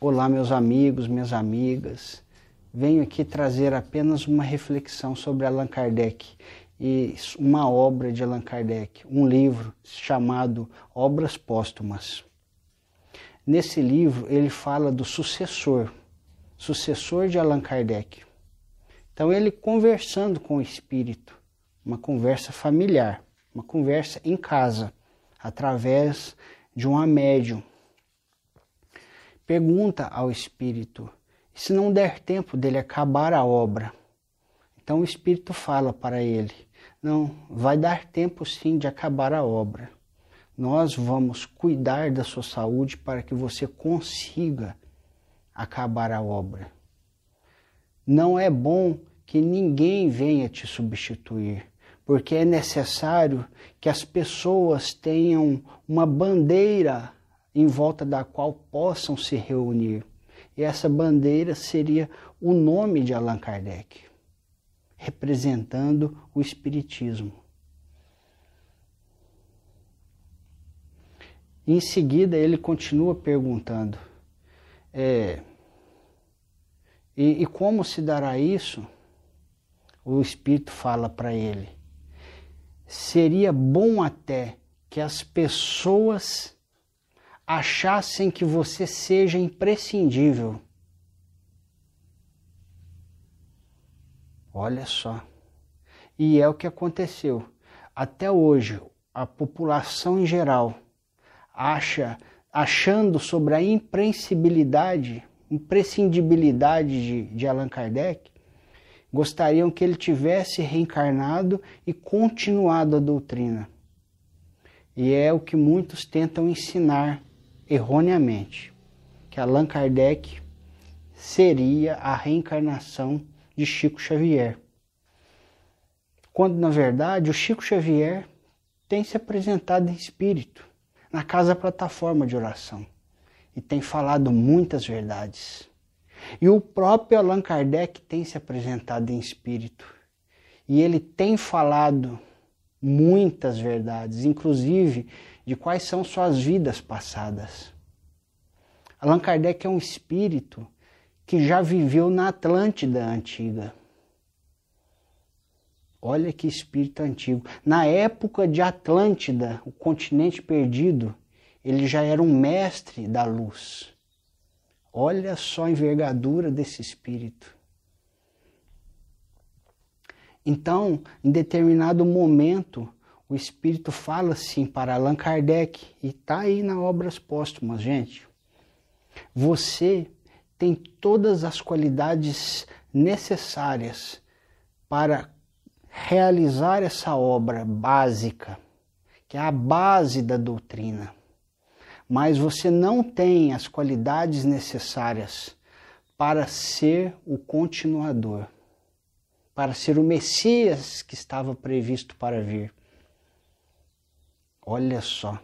Olá, meus amigos, minhas amigas. Venho aqui trazer apenas uma reflexão sobre Allan Kardec e uma obra de Allan Kardec, um livro chamado Obras Póstumas. Nesse livro ele fala do sucessor, sucessor de Allan Kardec. Então ele conversando com o espírito, uma conversa familiar, uma conversa em casa, através de uma médium pergunta ao espírito: se não der tempo dele acabar a obra? Então o espírito fala para ele: não, vai dar tempo sim de acabar a obra. Nós vamos cuidar da sua saúde para que você consiga acabar a obra. Não é bom que ninguém venha te substituir, porque é necessário que as pessoas tenham uma bandeira em volta da qual possam se reunir. E essa bandeira seria o nome de Allan Kardec, representando o Espiritismo. Em seguida, ele continua perguntando: é, e, e como se dará isso? O Espírito fala para ele: seria bom até que as pessoas achassem que você seja imprescindível. Olha só. E é o que aconteceu. Até hoje, a população em geral acha, achando sobre a imprescindibilidade, imprescindibilidade de, de Allan Kardec, gostariam que ele tivesse reencarnado e continuado a doutrina. E é o que muitos tentam ensinar erroneamente que Allan Kardec seria a reencarnação de Chico Xavier. Quando, na verdade, o Chico Xavier tem se apresentado em espírito na casa plataforma de oração e tem falado muitas verdades. E o próprio Allan Kardec tem se apresentado em espírito e ele tem falado muitas verdades, inclusive de quais são suas vidas passadas. Allan Kardec é um espírito que já viveu na Atlântida antiga. Olha que espírito antigo. Na época de Atlântida, o continente perdido, ele já era um mestre da luz. Olha só a envergadura desse espírito. Então, em determinado momento, o Espírito fala assim para Allan Kardec, e está aí na Obras Póstumas, gente. Você tem todas as qualidades necessárias para realizar essa obra básica, que é a base da doutrina. Mas você não tem as qualidades necessárias para ser o continuador, para ser o Messias que estava previsto para vir. Olha só.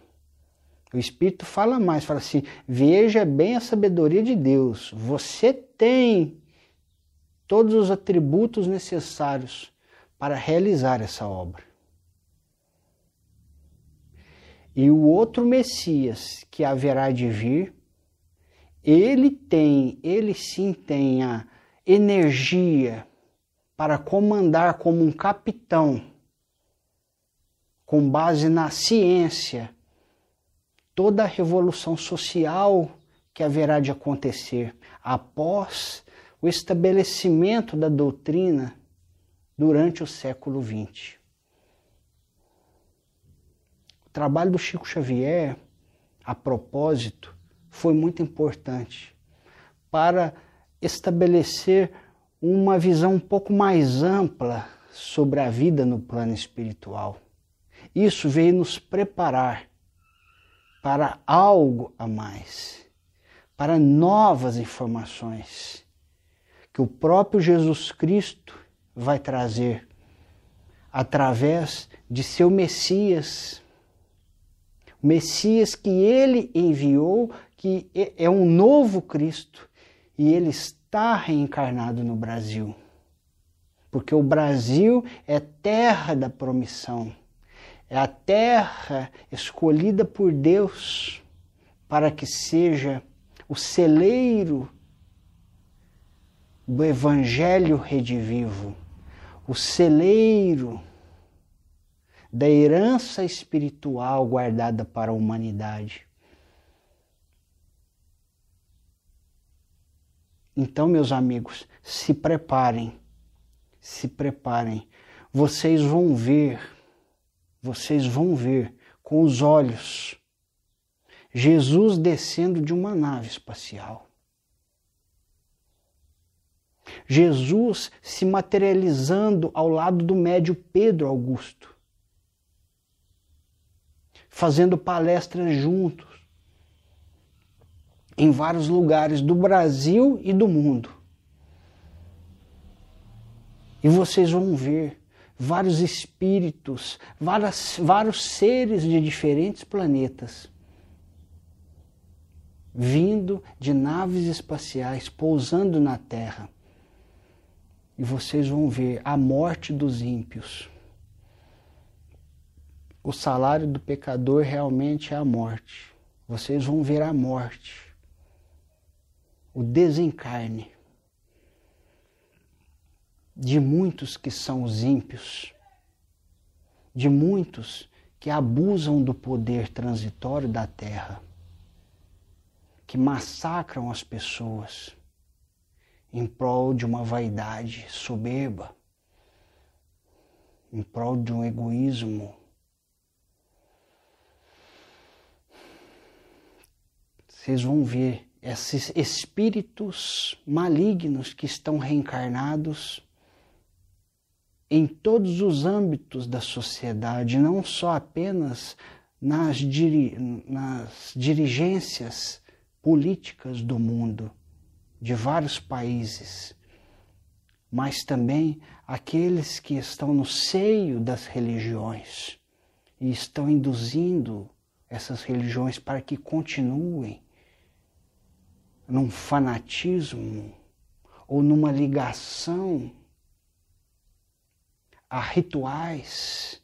O Espírito fala mais, fala assim: veja bem a sabedoria de Deus. Você tem todos os atributos necessários para realizar essa obra. E o outro Messias que haverá de vir, ele tem, ele sim tem a energia para comandar como um capitão com base na ciência, toda a revolução social que haverá de acontecer após o estabelecimento da doutrina durante o século XX. O trabalho do Chico Xavier, a propósito, foi muito importante para estabelecer uma visão um pouco mais ampla sobre a vida no plano espiritual. Isso veio nos preparar para algo a mais, para novas informações que o próprio Jesus Cristo vai trazer através de seu Messias. O Messias que ele enviou, que é um novo Cristo, e ele está reencarnado no Brasil. Porque o Brasil é terra da promissão é a terra escolhida por Deus para que seja o celeiro do Evangelho redivivo, o celeiro da herança espiritual guardada para a humanidade. Então, meus amigos, se preparem, se preparem. Vocês vão ver, vocês vão ver com os olhos Jesus descendo de uma nave espacial. Jesus se materializando ao lado do médio Pedro Augusto, fazendo palestras juntos em vários lugares do Brasil e do mundo. E vocês vão ver vários espíritos, várias, vários seres de diferentes planetas vindo de naves espaciais pousando na Terra. E vocês vão ver a morte dos ímpios. O salário do pecador realmente é a morte. Vocês vão ver a morte, o desencarne de muitos que são os ímpios, de muitos que abusam do poder transitório da terra, que massacram as pessoas em prol de uma vaidade soberba, em prol de um egoísmo. Vocês vão ver esses espíritos malignos que estão reencarnados em todos os âmbitos da sociedade, não só apenas nas, diri nas dirigências políticas do mundo, de vários países, mas também aqueles que estão no seio das religiões e estão induzindo essas religiões para que continuem num fanatismo ou numa ligação a rituais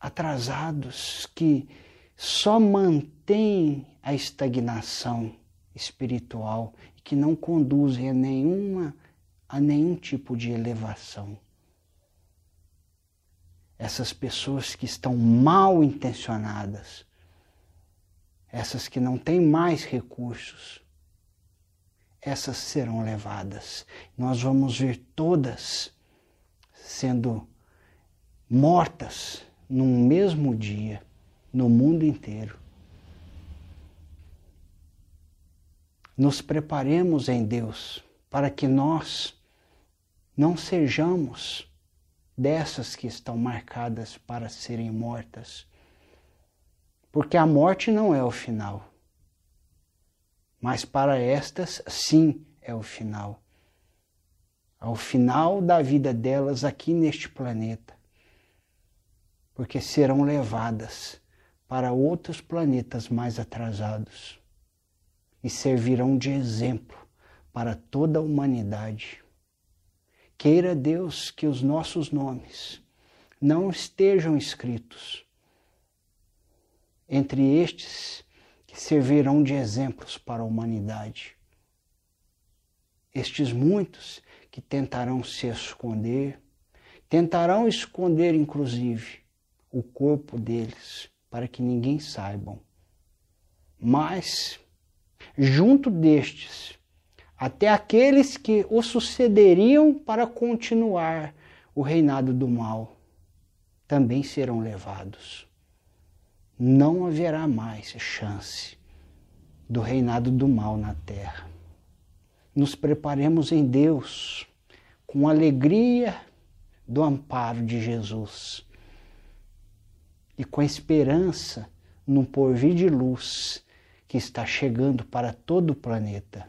atrasados que só mantêm a estagnação espiritual e que não conduzem a nenhuma a nenhum tipo de elevação. Essas pessoas que estão mal intencionadas, essas que não têm mais recursos, essas serão levadas. Nós vamos ver todas sendo mortas num mesmo dia no mundo inteiro. Nos preparemos em Deus para que nós não sejamos dessas que estão marcadas para serem mortas. Porque a morte não é o final. Mas para estas, sim, é o final ao final da vida delas aqui neste planeta, porque serão levadas para outros planetas mais atrasados e servirão de exemplo para toda a humanidade. Queira Deus que os nossos nomes não estejam escritos entre estes que servirão de exemplos para a humanidade. Estes muitos que tentarão se esconder, tentarão esconder inclusive o corpo deles, para que ninguém saibam. Mas, junto destes, até aqueles que o sucederiam para continuar o reinado do mal, também serão levados. Não haverá mais chance do reinado do mal na terra nos preparemos em Deus com alegria do amparo de Jesus e com esperança no porvir de luz que está chegando para todo o planeta.